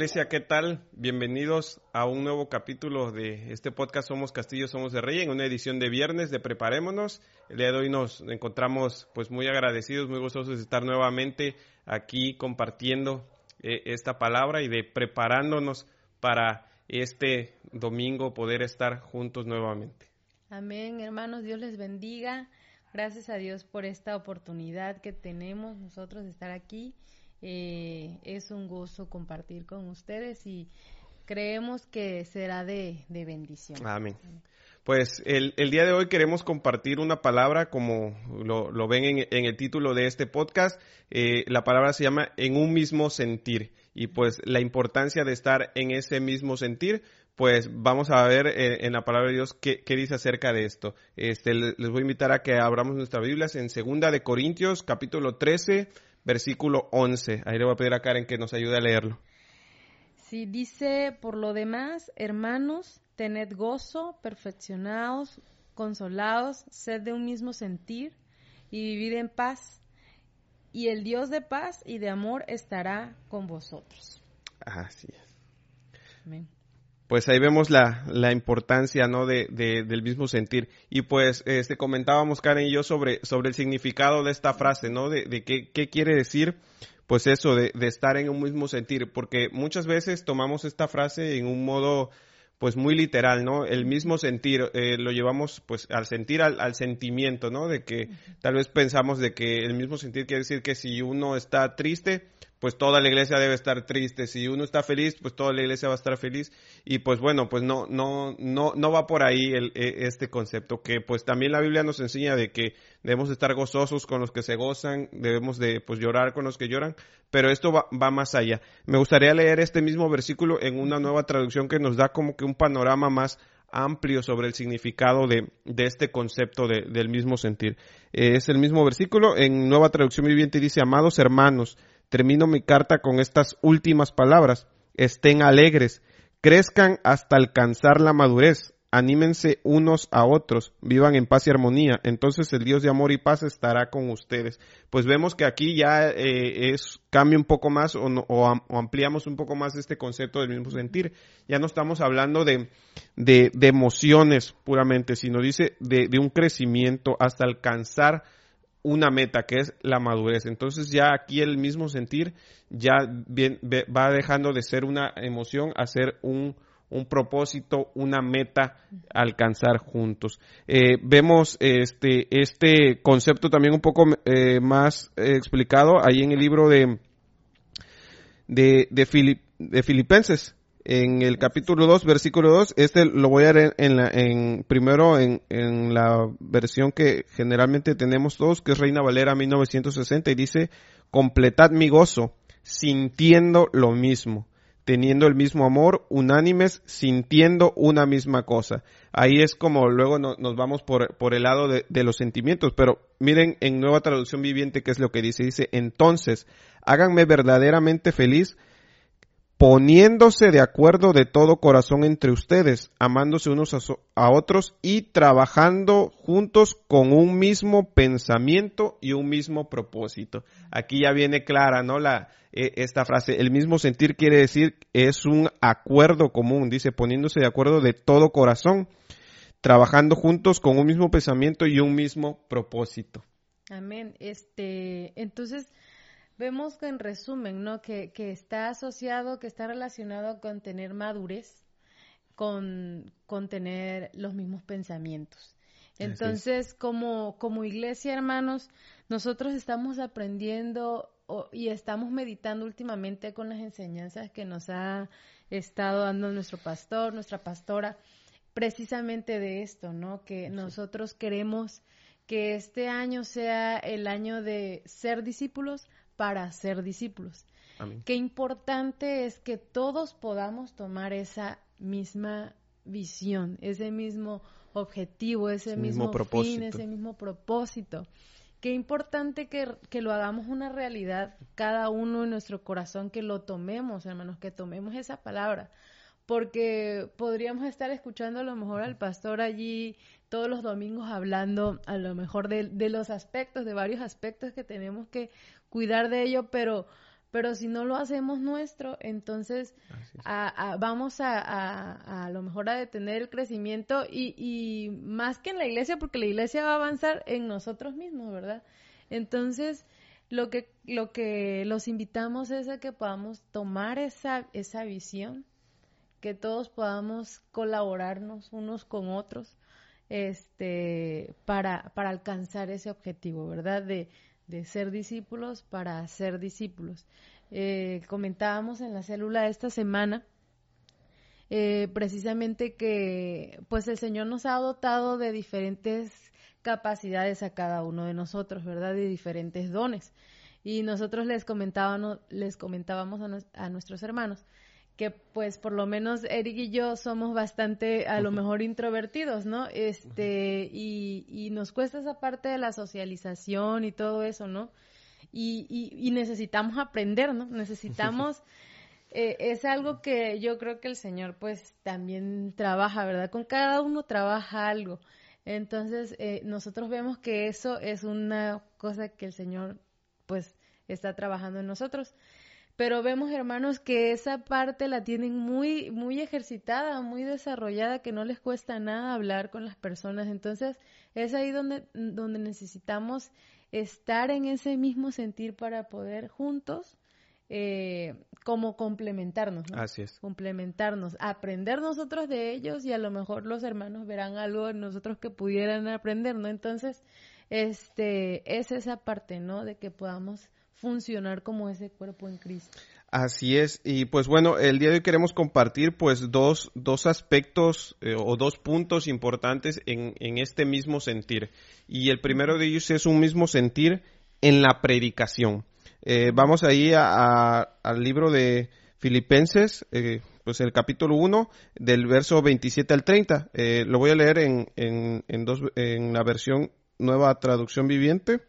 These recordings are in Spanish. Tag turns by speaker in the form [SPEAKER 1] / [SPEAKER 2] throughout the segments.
[SPEAKER 1] iglesia, ¿qué tal? Bienvenidos a un nuevo capítulo de este podcast Somos Castillo, Somos de Rey, en una edición de viernes de Preparémonos. El día de hoy nos encontramos pues muy agradecidos, muy gozosos de estar nuevamente aquí compartiendo eh, esta palabra y de preparándonos para este domingo poder estar juntos nuevamente.
[SPEAKER 2] Amén, hermanos, Dios les bendiga. Gracias a Dios por esta oportunidad que tenemos nosotros de estar aquí eh, es un gozo compartir con ustedes y creemos que será de, bendición.
[SPEAKER 1] Amén. Pues el, día de hoy queremos compartir una palabra, como lo, ven en, el título de este podcast. Eh, la palabra se llama en un mismo sentir. Y pues la importancia de estar en ese mismo sentir, pues vamos a ver eh, en la palabra de Dios qué, dice acerca de esto. Este, les voy a invitar a que abramos nuestras Biblias en Segunda de Corintios, capítulo 13, versículo 11. Ahí le voy a pedir a Karen que nos ayude a leerlo.
[SPEAKER 2] Sí, dice, por lo demás, hermanos, tened gozo, perfeccionados, consolados, sed de un mismo sentir y vivid en paz. Y el Dios de paz y de amor estará con vosotros.
[SPEAKER 1] Así es. Amén pues ahí vemos la, la importancia, ¿no? De, del mismo sentir. Y pues, este, comentábamos Karen y yo sobre, sobre el significado de esta frase, ¿no? De, de qué, qué quiere decir, pues eso, de, de estar en un mismo sentir. Porque muchas veces tomamos esta frase en un modo, pues muy literal, ¿no? El mismo sentir, eh, lo llevamos pues al sentir, al, al, sentimiento, ¿no? De que tal vez pensamos de que el mismo sentir quiere decir que si uno está triste, pues toda la iglesia debe estar triste. Si uno está feliz, pues toda la iglesia va a estar feliz. Y pues bueno, pues no, no, no, no va por ahí el, e, este concepto, que pues también la Biblia nos enseña de que debemos estar gozosos con los que se gozan, debemos de pues llorar con los que lloran, pero esto va, más allá. Me gustaría leer este mismo versículo en una nueva traducción que nos da como que un panorama más amplio sobre el significado de, de este concepto de, del mismo sentir. es el mismo versículo, en nueva traducción viviente dice, amados hermanos, Termino mi carta con estas últimas palabras. Estén alegres, crezcan hasta alcanzar la madurez, anímense unos a otros, vivan en paz y armonía, entonces el Dios de amor y paz estará con ustedes. Pues vemos que aquí ya eh, es cambia un poco más o, ampliamos un poco más este concepto del mismo sentir. Ya no estamos hablando de, de, emociones puramente, sino dice de, de un crecimiento hasta alcanzar una meta que es la madurez. Entonces ya aquí el mismo sentir ya va dejando de ser una emoción a ser un, un propósito, una meta alcanzar juntos. Eh, vemos este, este concepto también un poco eh, más explicado ahí en el libro de, de, de Filipenses en el capítulo 2, versículo 2, este lo voy a leer en, la, en primero en, en, la versión que generalmente tenemos todos, que es Reina Valera 1960, y dice, completad mi gozo, sintiendo lo mismo, teniendo el mismo amor, unánimes, sintiendo una misma cosa. Ahí es como luego nos vamos por, por el lado de, de los sentimientos, pero miren en nueva traducción viviente qué es lo que dice, dice, entonces, háganme verdaderamente feliz, poniéndose de acuerdo de todo corazón entre ustedes, amándose unos a, otros y trabajando juntos con un mismo pensamiento y un mismo propósito. Aquí ya viene clara, ¿no? La, e, esta frase, el mismo sentir quiere decir es un acuerdo común, dice, poniéndose de acuerdo de todo corazón, trabajando juntos con un mismo pensamiento y un mismo propósito.
[SPEAKER 2] Amén. Este, entonces, vemos que en resumen, ¿no? Que, que está asociado, que está relacionado con tener madurez, con, con tener los mismos pensamientos. Entonces, como, como iglesia, hermanos, nosotros estamos aprendiendo y estamos meditando últimamente con las enseñanzas que nos ha estado dando nuestro pastor, nuestra pastora, precisamente de esto, ¿no? Que nosotros queremos que este año sea el año de ser discípulos, para ser discípulos. Qué importante es que todos podamos tomar esa misma visión, ese mismo objetivo, ese, mismo, fin, ese mismo propósito. Qué importante que, que, lo hagamos una realidad cada uno en nuestro corazón, que lo tomemos, hermanos, que tomemos esa palabra. Porque podríamos estar escuchando a lo mejor al pastor allí todos los domingos hablando a lo mejor de, de los aspectos, de varios aspectos que tenemos que cuidar de ello, pero, pero si no lo hacemos nuestro, entonces vamos a, a, lo mejor a detener el crecimiento y, y más que en la iglesia, porque la iglesia va a avanzar en nosotros mismos, ¿verdad? Entonces, lo que, lo que los invitamos es a que podamos tomar esa, esa visión, que todos podamos colaborarnos unos con otros este, para, para alcanzar ese objetivo, ¿verdad? De, de ser discípulos para ser discípulos. Eh, comentábamos en la célula esta semana eh, precisamente que pues el Señor nos ha dotado de diferentes capacidades a cada uno de nosotros, ¿verdad? De diferentes dones. Y nosotros les comentábamos, les comentábamos a, a nuestros hermanos que pues por lo menos Eric y yo somos bastante a lo mejor introvertidos, ¿no? Este, y, y nos cuesta esa parte de la socialización y todo eso, ¿no? Y, y, necesitamos aprender, ¿no? Necesitamos, eh, es algo que yo creo que el Señor pues también trabaja, ¿verdad? Con cada uno trabaja algo. Entonces, eh, nosotros vemos que eso es una cosa que el Señor pues está trabajando en nosotros pero vemos hermanos que esa parte la tienen muy muy ejercitada, muy desarrollada, que no les cuesta nada hablar con las personas. Entonces, es ahí donde donde necesitamos estar en ese mismo sentir para poder juntos eh, como complementarnos, ¿no?
[SPEAKER 1] Así es.
[SPEAKER 2] Complementarnos, aprender nosotros de ellos y a lo mejor los hermanos verán algo en nosotros que pudieran aprender, ¿no? Entonces, este, es esa parte, ¿no? De que podamos funcionar como ese cuerpo en Cristo.
[SPEAKER 1] Así es, y pues bueno, el día de hoy queremos compartir pues dos, dos aspectos eh, o dos puntos importantes en, en, este mismo sentir. Y el primero de ellos es un mismo sentir en la predicación. Eh, vamos ahí a, al libro de Filipenses, eh, pues el capítulo 1, del verso 27 al 30. lo voy a leer en, en, en, dos, en la versión nueva traducción viviente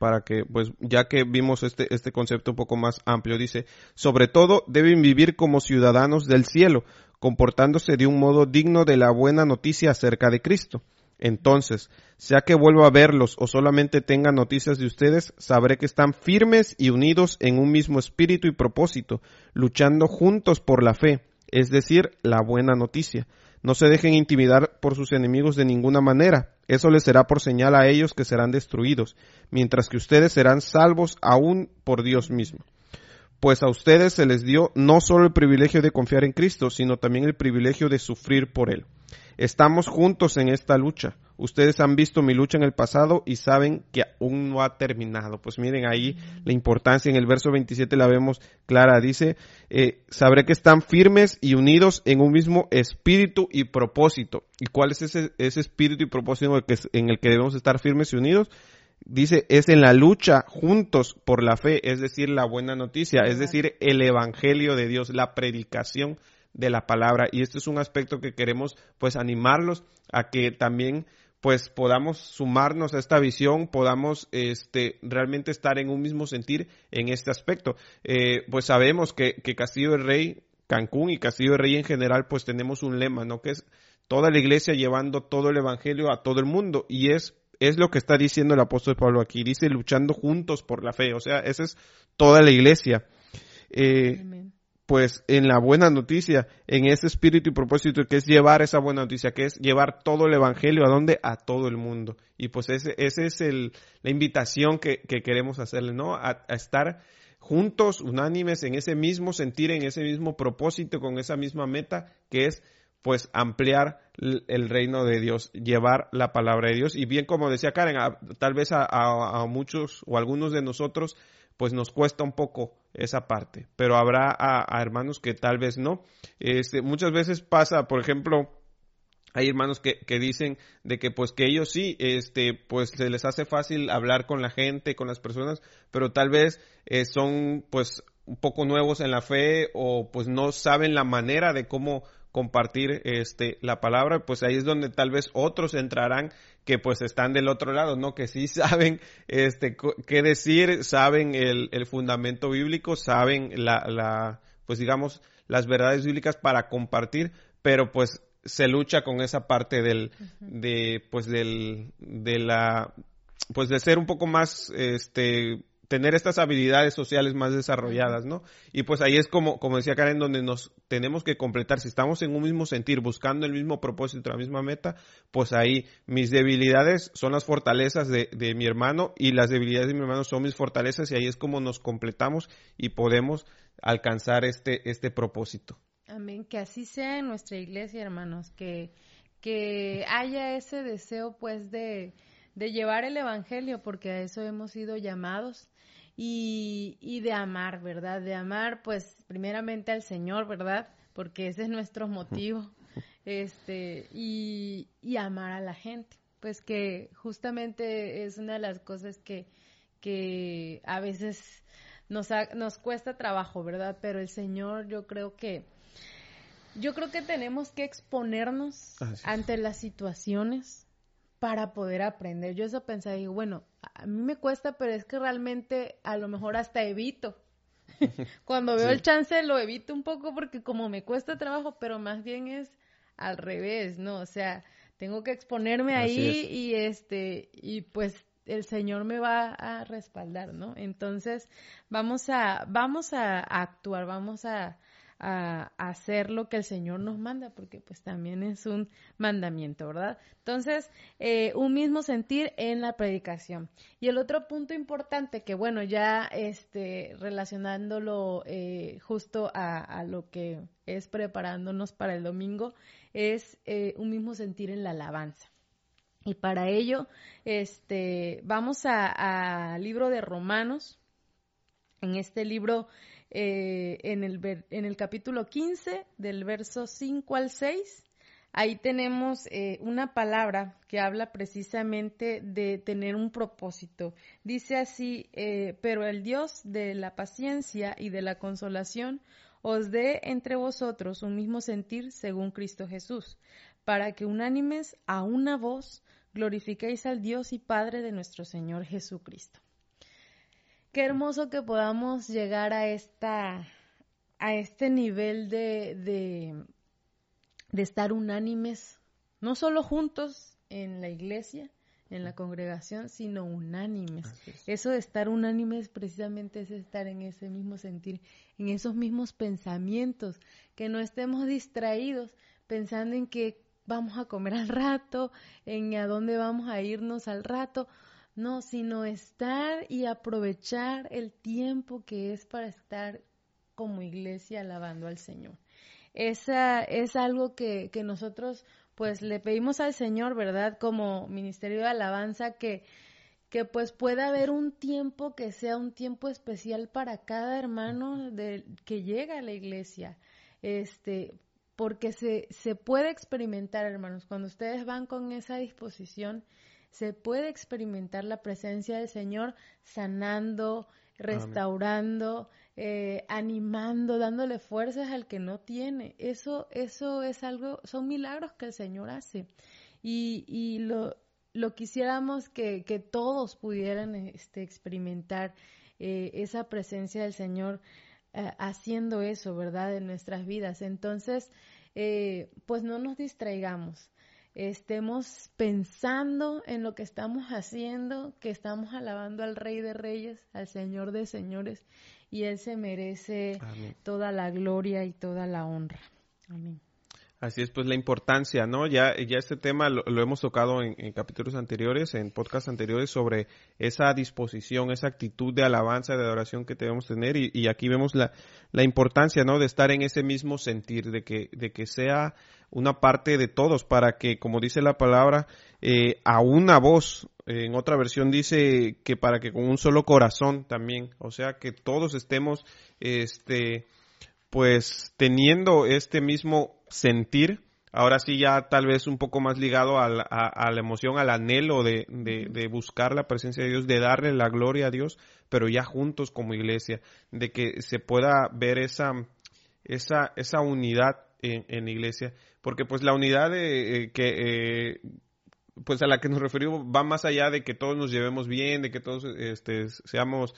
[SPEAKER 1] para que, pues, ya que vimos este, este concepto un poco más amplio, dice, sobre todo deben vivir como ciudadanos del cielo, comportándose de un modo digno de la buena noticia acerca de Cristo. Entonces, sea que vuelva a verlos o solamente tenga noticias de ustedes, sabré que están firmes y unidos en un mismo espíritu y propósito, luchando juntos por la fe, es decir, la buena noticia. No se dejen intimidar por sus enemigos de ninguna manera. Eso les será por señal a ellos que serán destruidos, mientras que ustedes serán salvos aún por Dios mismo. Pues a ustedes se les dio no solo el privilegio de confiar en Cristo, sino también el privilegio de sufrir por Él. Estamos juntos en esta lucha. Ustedes han visto mi lucha en el pasado y saben que aún no ha terminado. Pues miren ahí la importancia. En el verso 27 la vemos clara. Dice, eh, sabré que están firmes y unidos en un mismo espíritu y propósito. ¿Y cuál es ese, ese espíritu y propósito en el, que, en el que debemos estar firmes y unidos? dice, es en la lucha juntos por la fe, es decir, la buena noticia, es decir, el evangelio de Dios, la predicación de la palabra. Y este es un aspecto que queremos pues animarlos a que también pues podamos sumarnos a esta visión, podamos este, realmente estar en un mismo sentir en este aspecto. Eh, pues sabemos que, que Castillo de Rey, Cancún y Castillo de Rey en general, pues tenemos un lema, ¿no? Que es toda la iglesia llevando todo el evangelio a todo el mundo y es es lo que está diciendo el apóstol Pablo aquí, dice luchando juntos por la fe, o sea, esa es toda la iglesia. Eh, pues en la buena noticia, en ese espíritu y propósito que es llevar esa buena noticia, que es llevar todo el evangelio a donde a todo el mundo. Y pues ese, ese es el, la invitación que, que queremos hacerle, ¿no? A, a, estar juntos, unánimes, en ese mismo sentir, en ese mismo propósito, con esa misma meta, que es pues ampliar el reino de Dios, llevar la palabra de Dios. Y bien como decía Karen, tal vez a, a, muchos o algunos de nosotros pues nos cuesta un poco esa parte, pero habrá a, hermanos que tal vez no. Este, muchas veces pasa, por ejemplo, hay hermanos que, que, dicen de que pues que ellos sí, este, pues se les hace fácil hablar con la gente, con las personas, pero tal vez eh, son pues un poco nuevos en la fe o pues no saben la manera de cómo compartir este la palabra, pues ahí es donde tal vez otros entrarán que pues están del otro lado, ¿no? Que sí saben este qué decir, saben el, el fundamento bíblico, saben la, la, pues digamos, las verdades bíblicas para compartir, pero pues se lucha con esa parte del, de, pues del, de la, pues de ser un poco más, este, tener estas habilidades sociales más desarrolladas, ¿no? Y pues ahí es como, como decía Karen, donde nos tenemos que completar. Si estamos en un mismo sentir, buscando el mismo propósito, la misma meta, pues ahí mis debilidades son las fortalezas de, de mi hermano y las debilidades de mi hermano son mis fortalezas y ahí es como nos completamos y podemos alcanzar este, este propósito.
[SPEAKER 2] Amén, que así sea en nuestra iglesia, hermanos, que, que haya ese deseo pues de, de llevar el Evangelio, porque a eso hemos sido llamados, y, y de amar, ¿verdad? De amar pues primeramente al Señor, ¿verdad? Porque ese es nuestro motivo, este, y, y amar a la gente, pues que justamente es una de las cosas que, que a veces nos, nos cuesta trabajo, ¿verdad? Pero el Señor yo creo que yo creo que tenemos que exponernos ante las situaciones para poder aprender. Yo eso pensé, digo, bueno, a mí me cuesta, pero es que realmente a lo mejor hasta evito. Cuando veo el chance lo evito un poco porque como me cuesta trabajo, pero más bien es al revés, ¿no? O sea, tengo que exponerme ahí y este y pues el Señor me va a respaldar, ¿no? Entonces, vamos a vamos a actuar, vamos a a, hacer lo que el Señor nos manda, porque pues también es un mandamiento, ¿verdad? Entonces, eh, un mismo sentir en la predicación. Y el otro punto importante, que bueno, ya este, relacionándolo eh, justo a, lo que es preparándonos para el domingo, es eh, un mismo sentir en la alabanza. Y para ello, este, vamos al libro de Romanos. En este libro eh, en, el en el capítulo 15, del verso 5 al 6. Ahí tenemos eh, una palabra que habla precisamente de tener un propósito. Dice así, eh, pero el Dios de la paciencia y de la consolación os dé entre vosotros un mismo sentir según Cristo Jesús, para que unánimes a una voz glorifiquéis al Dios y Padre de nuestro Señor Jesucristo. Qué hermoso que podamos llegar a esta a este nivel de, de, de estar unánimes, no solo juntos en la iglesia, en la congregación, sino unánimes. Eso de estar unánimes precisamente es estar en ese mismo sentir, en esos mismos pensamientos, que no estemos distraídos pensando en que vamos a comer al rato, en a dónde vamos a irnos al rato, no, sino estar y aprovechar el tiempo que es para estar como iglesia alabando al Señor. Esa es algo que, que nosotros pues le pedimos al Señor, ¿verdad? Como ministerio de alabanza que, que pues pueda haber un tiempo que sea un tiempo especial para cada hermano que llega a la iglesia. Este, porque se, se puede experimentar, hermanos, cuando ustedes van con esa disposición, se puede experimentar la presencia del Señor sanando, restaurando, eh, animando, dándole fuerzas al que no tiene. Eso, eso es algo, son milagros que el Señor hace. Y, y lo, lo quisiéramos que, que todos pudieran este, experimentar eh, esa presencia del Señor eh, haciendo eso, ¿verdad? En nuestras vidas. Entonces, pues no nos distraigamos estemos pensando en lo que estamos haciendo, que estamos alabando al Rey de Reyes, al Señor de Señores, y Él se merece toda la gloria y toda la honra. Amén.
[SPEAKER 1] Así es, pues la importancia, ¿no? Ya, ya este tema lo, hemos tocado en, capítulos anteriores, en podcasts anteriores, sobre esa disposición, esa actitud de alabanza, de adoración que debemos tener, y, y aquí vemos la, la, importancia, ¿no? De estar en ese mismo sentir, de que, de que sea una parte de todos, para que, como dice la palabra, eh, a una voz, en otra versión dice que para que con un solo corazón también, o sea, que todos estemos, este, pues teniendo este mismo sentir, ahora sí ya tal vez un poco más ligado a la, a, la emoción, al anhelo de, de, buscar la presencia de Dios, de darle la gloria a Dios, pero ya juntos como iglesia, de que se pueda ver esa, esa, esa unidad en, en iglesia, porque pues la unidad de, eh, que... Eh, pues a la que nos referimos va más allá de que todos nos llevemos bien, de que todos este, seamos,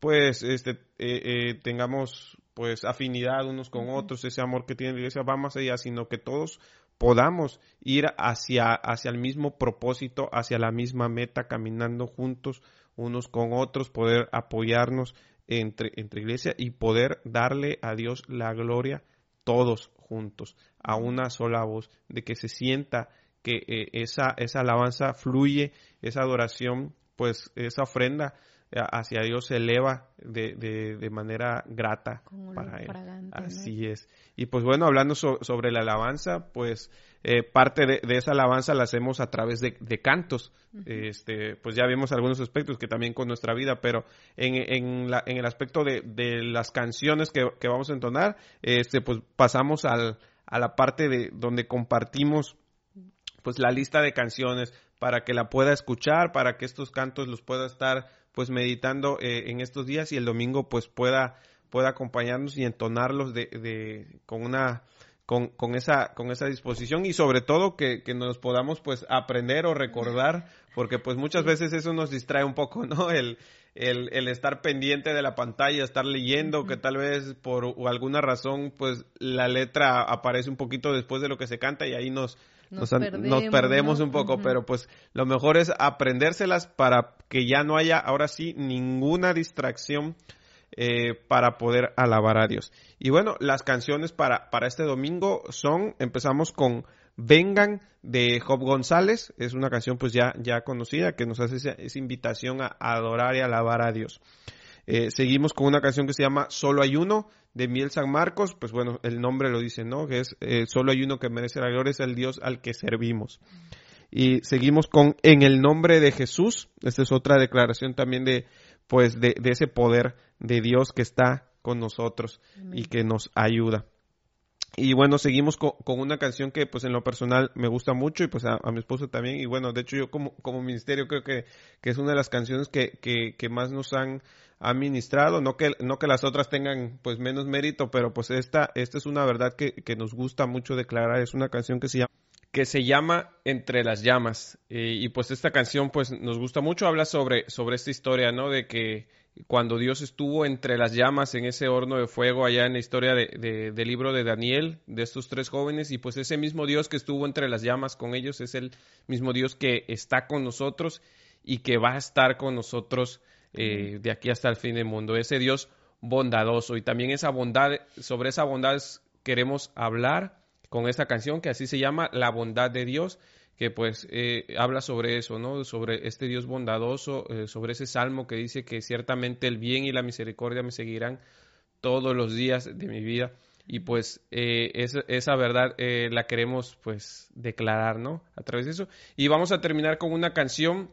[SPEAKER 1] pues, este, eh, eh tengamos pues afinidad unos con otros, ese amor que tiene la iglesia va más allá, sino que todos podamos ir hacia, hacia el mismo propósito, hacia la misma meta, caminando juntos, unos con otros, poder apoyarnos entre, entre iglesia y poder darle a Dios la gloria todos juntos, a una sola voz, de que se sienta que eh, esa, esa alabanza fluye, esa adoración, pues esa ofrenda hacia Dios se eleva de, de, manera grata para Él. Así es. Y pues bueno, hablando sobre la alabanza, pues eh, parte de, esa alabanza la hacemos a través de, cantos. este, pues ya vimos algunos aspectos que también con nuestra vida, pero en, en, la, en el aspecto de, de las canciones que, que, vamos a entonar, este, pues pasamos al, a la parte de donde compartimos pues la lista de canciones para que la pueda escuchar, para que estos cantos los pueda estar pues meditando eh, en estos días y el domingo pues pueda pueda acompañarnos y entonarlos de, de con una con, con, esa con esa disposición y sobre todo que, que, nos podamos pues aprender o recordar porque pues muchas veces eso nos distrae un poco no el, el, el estar pendiente de la pantalla estar leyendo que tal vez por alguna razón pues la letra aparece un poquito después de lo que se canta y ahí nos nos, perdemos, un poco, pero pues lo mejor es aprendérselas para que ya no haya ahora sí ninguna distracción eh, para poder alabar a Dios. Y bueno, las canciones para, para este domingo son, empezamos con Vengan de Job González, es una canción pues ya, ya conocida que nos hace esa, invitación a, adorar y alabar a Dios. Eh, seguimos con una canción que se llama Solo hay uno de Miel San Marcos, pues bueno, el nombre lo dice, ¿no? Que es eh, solo hay uno que merece la gloria, es el Dios al que servimos. Y seguimos con En el nombre de Jesús. Esta es otra declaración también de, pues, de, ese poder de Dios que está con nosotros y que nos ayuda. Y bueno, seguimos con, una canción que pues en lo personal me gusta mucho y pues a, mi esposo también. Y bueno, de hecho yo como, como ministerio creo que, que es una de las canciones que, que, más nos han administrado, no que, no que las otras tengan pues menos mérito, pero pues esta, esta es una verdad que, que nos gusta mucho declarar, es una canción que se llama que se llama Entre las llamas. y pues esta canción pues nos gusta mucho, habla sobre, sobre esta historia, ¿no? De que cuando Dios estuvo entre las llamas en ese horno de fuego allá en la historia de, del libro de Daniel, de estos tres jóvenes, y pues ese mismo Dios que estuvo entre las llamas con ellos es el mismo Dios que está con nosotros y que va a estar con nosotros eh, de aquí hasta el fin del mundo. Ese Dios bondadoso. Y también esa bondad, sobre esa bondad queremos hablar con esta canción que así se llama La bondad de Dios que pues eh, habla sobre eso, ¿no? Sobre este Dios bondadoso, eh, sobre ese salmo que dice que ciertamente el bien y la misericordia me seguirán todos los días de mi vida. Y pues eh, esa, verdad la queremos pues declarar, ¿no? A través de eso. Y vamos a terminar con una canción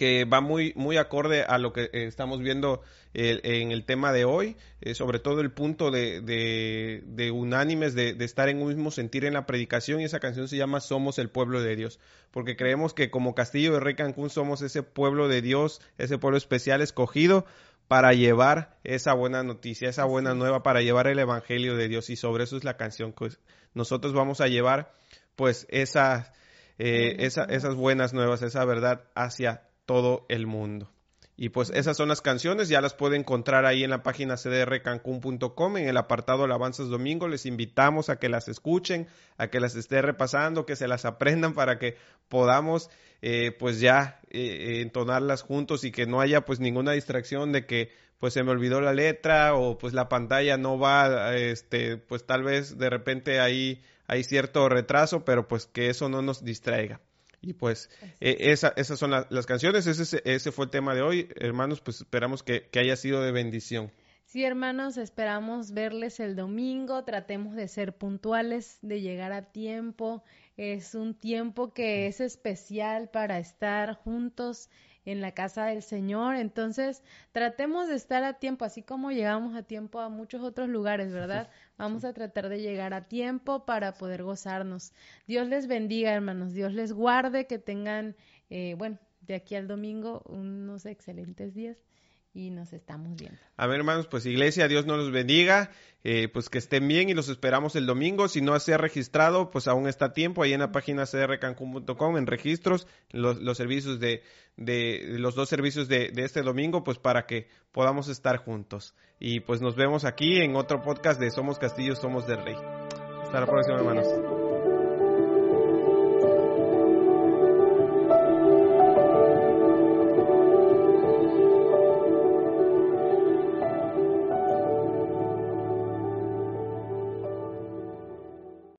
[SPEAKER 1] que va muy, muy acorde a lo que eh, estamos viendo en el tema de hoy, eh, sobre todo el punto de, de, unánimes, de, estar en un mismo sentir en la predicación, y esa canción se llama Somos el pueblo de Dios, porque creemos que como Castillo de Rey Cancún somos ese pueblo de Dios, ese pueblo especial escogido para llevar esa buena noticia, esa buena nueva, para llevar el Evangelio de Dios, y sobre eso es la canción que nosotros vamos a llevar, pues, esa, eh, esa, esas buenas nuevas, esa verdad hacia todo el mundo. Y pues esas son las canciones, ya las puede encontrar ahí en la página cdrcancún.com, en el apartado Alabanzas Domingo. Les invitamos a que las escuchen, a que las esté repasando, que se las aprendan para que podamos eh, pues ya eh, entonarlas juntos y que no haya pues ninguna distracción de que pues se me olvidó la letra o pues la pantalla no va, este, pues tal vez de repente ahí hay cierto retraso, pero pues que eso no nos distraiga. Y pues eh, esa, esas son las canciones, ese, ese fue el tema de hoy. Hermanos, pues esperamos que, que haya sido de bendición.
[SPEAKER 2] Sí, hermanos, esperamos verles el domingo. Tratemos de ser puntuales, de llegar a tiempo. Es un tiempo que es especial para estar juntos en la casa del Señor. Entonces, tratemos de estar a tiempo, así como llegamos a tiempo a muchos otros lugares, ¿verdad? Vamos a tratar de llegar a tiempo para poder gozarnos. Dios les bendiga, hermanos. Dios les guarde, que tengan, eh, bueno, de aquí al domingo unos excelentes días y nos estamos viendo.
[SPEAKER 1] A ver, hermanos, pues iglesia, Dios nos los bendiga, eh, pues que estén bien y los esperamos el domingo. Si no se ha registrado, pues aún está tiempo ahí en la página crcancun.com, en registros, los, los servicios de, de, los dos servicios de, de este domingo, pues para que podamos estar juntos. Y pues nos vemos aquí en otro podcast de Somos Castillo, Somos del Rey. Hasta la próxima, hermanos.